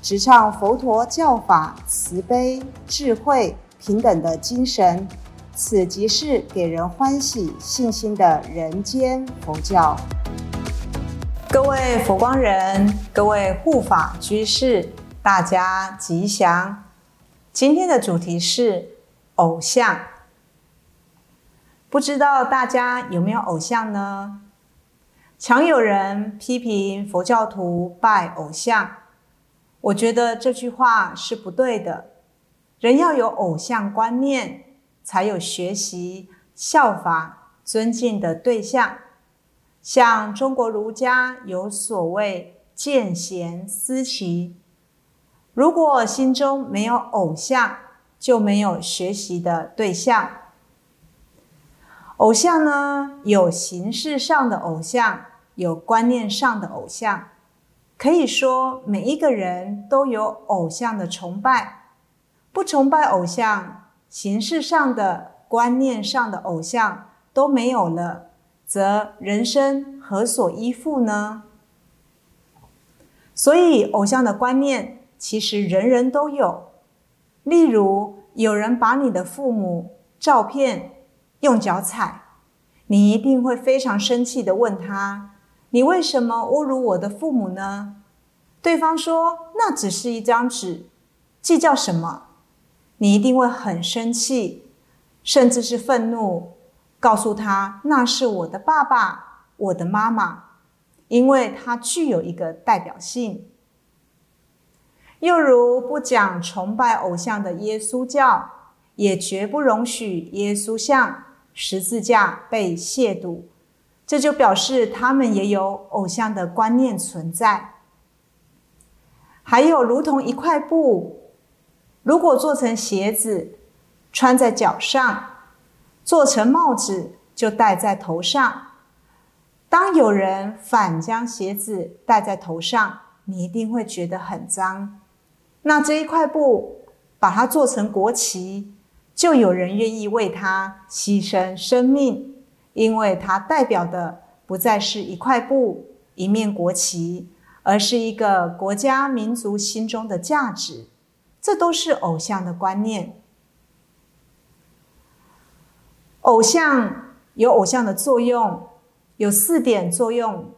直唱佛陀教法慈悲、智慧、平等的精神。此即是给人欢喜、信心的人间佛教。各位佛光人，各位护法居士，大家吉祥。今天的主题是偶像。不知道大家有没有偶像呢？常有人批评佛教徒拜偶像，我觉得这句话是不对的。人要有偶像观念，才有学习、效法、尊敬的对象。像中国儒家有所谓“见贤思齐”，如果心中没有偶像，就没有学习的对象。偶像呢，有形式上的偶像，有观念上的偶像。可以说，每一个人都有偶像的崇拜。不崇拜偶像，形式上的、观念上的偶像都没有了，则人生何所依附呢？所以，偶像的观念其实人人都有。例如，有人把你的父母照片。用脚踩，你一定会非常生气的问他：“你为什么侮辱我的父母呢？”对方说：“那只是一张纸，计较什么？”你一定会很生气，甚至是愤怒，告诉他：“那是我的爸爸，我的妈妈，因为它具有一个代表性。”又如不讲崇拜偶像的耶稣教，也绝不容许耶稣像。十字架被亵渎，这就表示他们也有偶像的观念存在。还有，如同一块布，如果做成鞋子，穿在脚上；做成帽子，就戴在头上。当有人反将鞋子戴在头上，你一定会觉得很脏。那这一块布，把它做成国旗。就有人愿意为它牺牲生命，因为它代表的不再是一块布、一面国旗，而是一个国家民族心中的价值。这都是偶像的观念。偶像有偶像的作用，有四点作用。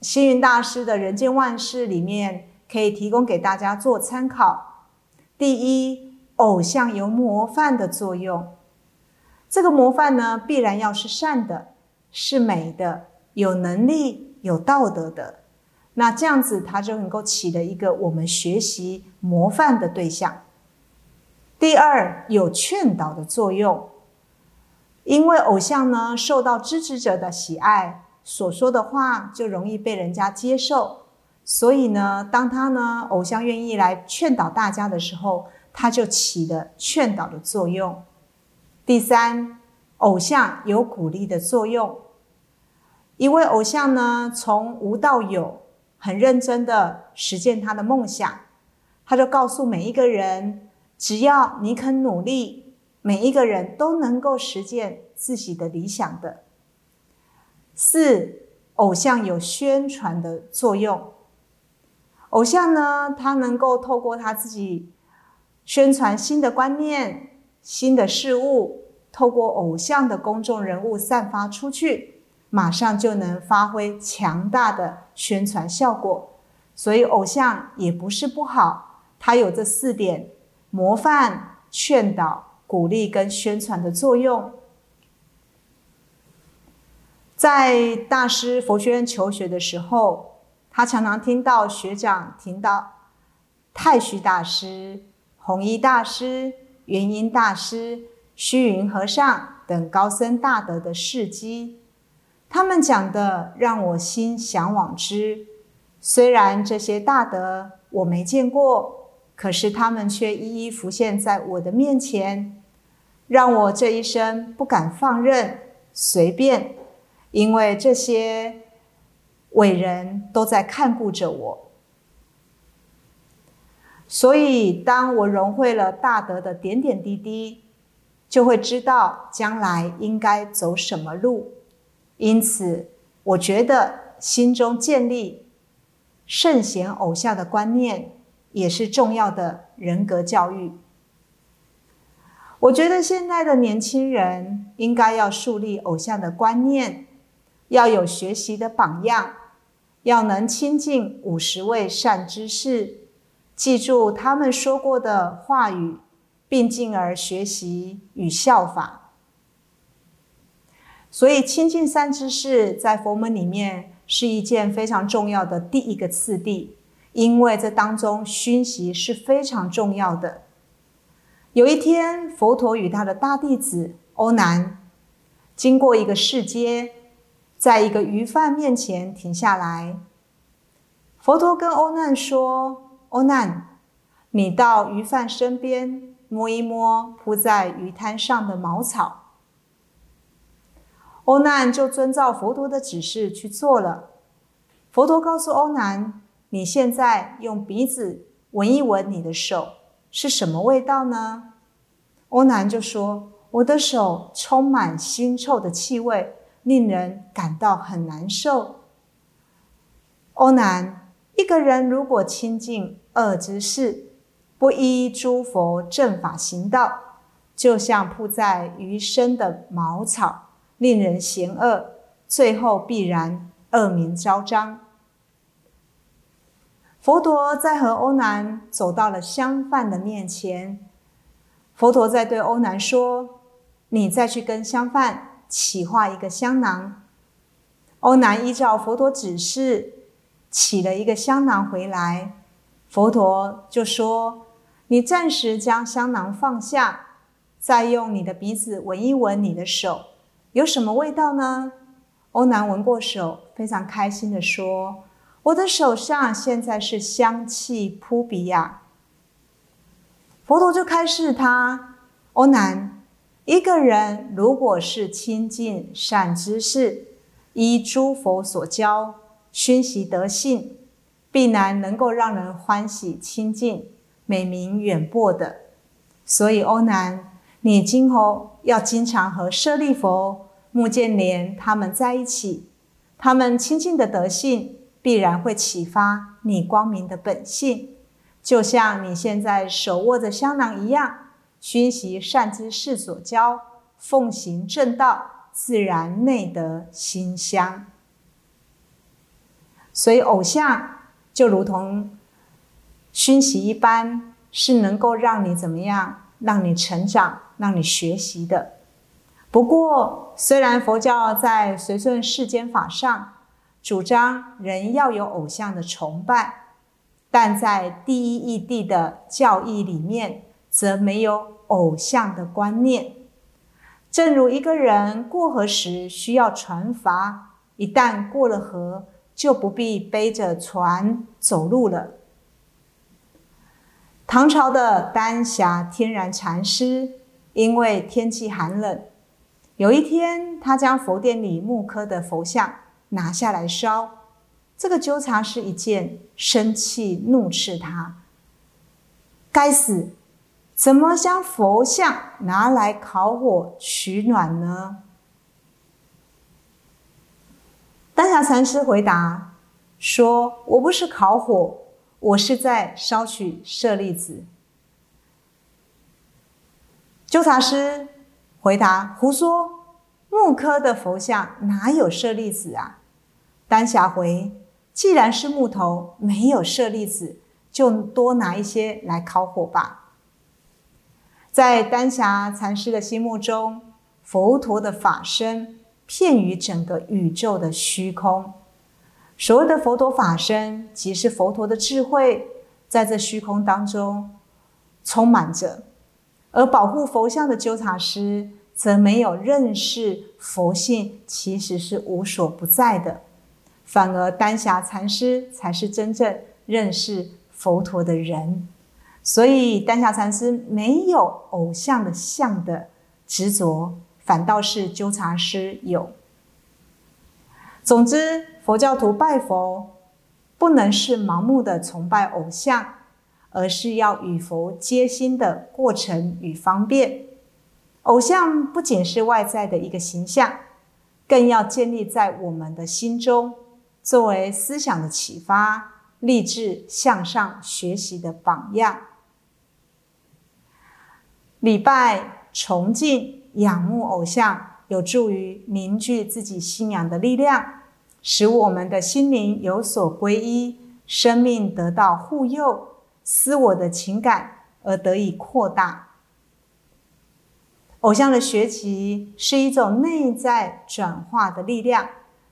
星云大师的人间万事里面可以提供给大家做参考。第一。偶像有模范的作用，这个模范呢，必然要是善的，是美的，有能力、有道德的。那这样子，他就能够起了一个我们学习模范的对象。第二，有劝导的作用，因为偶像呢受到支持者的喜爱，所说的话就容易被人家接受，所以呢，当他呢偶像愿意来劝导大家的时候。他就起了劝导的作用。第三，偶像有鼓励的作用。一位偶像呢，从无到有，很认真的实践他的梦想。他就告诉每一个人，只要你肯努力，每一个人都能够实现自己的理想的。四，偶像有宣传的作用。偶像呢，他能够透过他自己。宣传新的观念、新的事物，透过偶像的公众人物散发出去，马上就能发挥强大的宣传效果。所以，偶像也不是不好，它有这四点：模范、劝导、鼓励跟宣传的作用。在大师佛学院求学的时候，他常常听到学长提到太虚大师。弘一大师、元音大师、虚云和尚等高僧大德的事迹，他们讲的让我心向往之。虽然这些大德我没见过，可是他们却一一浮现在我的面前，让我这一生不敢放任、随便，因为这些伟人都在看顾着我。所以，当我融会了大德的点点滴滴，就会知道将来应该走什么路。因此，我觉得心中建立圣贤偶像的观念，也是重要的人格教育。我觉得现在的年轻人应该要树立偶像的观念，要有学习的榜样，要能亲近五十位善知识。记住他们说过的话语，并进而学习与效法。所以，亲近三知识在佛门里面是一件非常重要的第一个次第，因为这当中熏习是非常重要的。有一天，佛陀与他的大弟子欧南经过一个市街，在一个鱼贩面前停下来。佛陀跟欧难说。欧难，你到鱼贩身边摸一摸铺在鱼滩上的茅草。欧难就遵照佛陀的指示去做了。佛陀告诉欧难：“你现在用鼻子闻一闻你的手是什么味道呢？”欧难就说：“我的手充满腥臭的气味，令人感到很难受。”欧难。一个人如果亲近恶之事，不依诸佛正法行道，就像铺在余生的茅草，令人嫌恶，最后必然恶名昭彰。佛陀在和欧南走到了香饭的面前，佛陀在对欧南说：“你再去跟香饭起画一个香囊。”欧南依照佛陀指示。起了一个香囊回来，佛陀就说：“你暂时将香囊放下，再用你的鼻子闻一闻你的手，有什么味道呢？”欧南闻过手，非常开心的说：“我的手上现在是香气扑鼻呀。”佛陀就开示他：“欧南，一个人如果是亲近善知识，依诸佛所教。”熏习德性，必然能够让人欢喜亲近、美名远播的。所以，欧南，你今后要经常和舍利佛、目犍连他们在一起，他们亲近的德性必然会启发你光明的本性，就像你现在手握着香囊一样，熏习善知识所教，奉行正道，自然内得馨香。所以，偶像就如同熏习一般，是能够让你怎么样，让你成长，让你学习的。不过，虽然佛教在随顺世间法上主张人要有偶像的崇拜，但在第一义谛的教义里面，则没有偶像的观念。正如一个人过河时需要船筏，一旦过了河，就不必背着船走路了。唐朝的丹霞天然禅师，因为天气寒冷，有一天他将佛殿里木刻的佛像拿下来烧。这个纠察师一见，生气怒斥他：“该死，怎么将佛像拿来烤火取暖呢？”丹霞禅师回答说：“我不是烤火，我是在烧取舍利子。”纠察师回答：“胡说！木刻的佛像哪有舍利子啊？”丹霞回：“既然是木头，没有舍利子，就多拿一些来烤火吧。”在丹霞禅师的心目中，佛陀的法身。片于整个宇宙的虚空，所谓的佛陀法身，即是佛陀的智慧，在这虚空当中充满着。而保护佛像的纠察师，则没有认识佛性其实是无所不在的，反而丹霞禅师才是真正认识佛陀的人。所以丹霞禅师没有偶像的像的执着，反倒是纠察师有。总之，佛教徒拜佛不能是盲目的崇拜偶像，而是要与佛接心的过程与方便。偶像不仅是外在的一个形象，更要建立在我们的心中，作为思想的启发、励志向上学习的榜样。礼拜、崇敬、仰慕偶像，有助于凝聚自己信仰的力量。使我们的心灵有所归依，生命得到护佑，私我的情感而得以扩大。偶像的学习是一种内在转化的力量，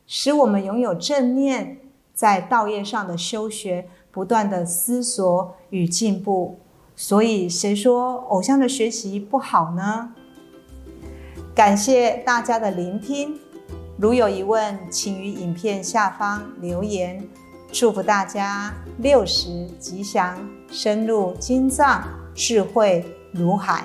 使我们拥有正念，在道业上的修学，不断的思索与进步。所以，谁说偶像的学习不好呢？感谢大家的聆听。如有疑问，请于影片下方留言。祝福大家六十吉祥，深入经藏，智慧如海。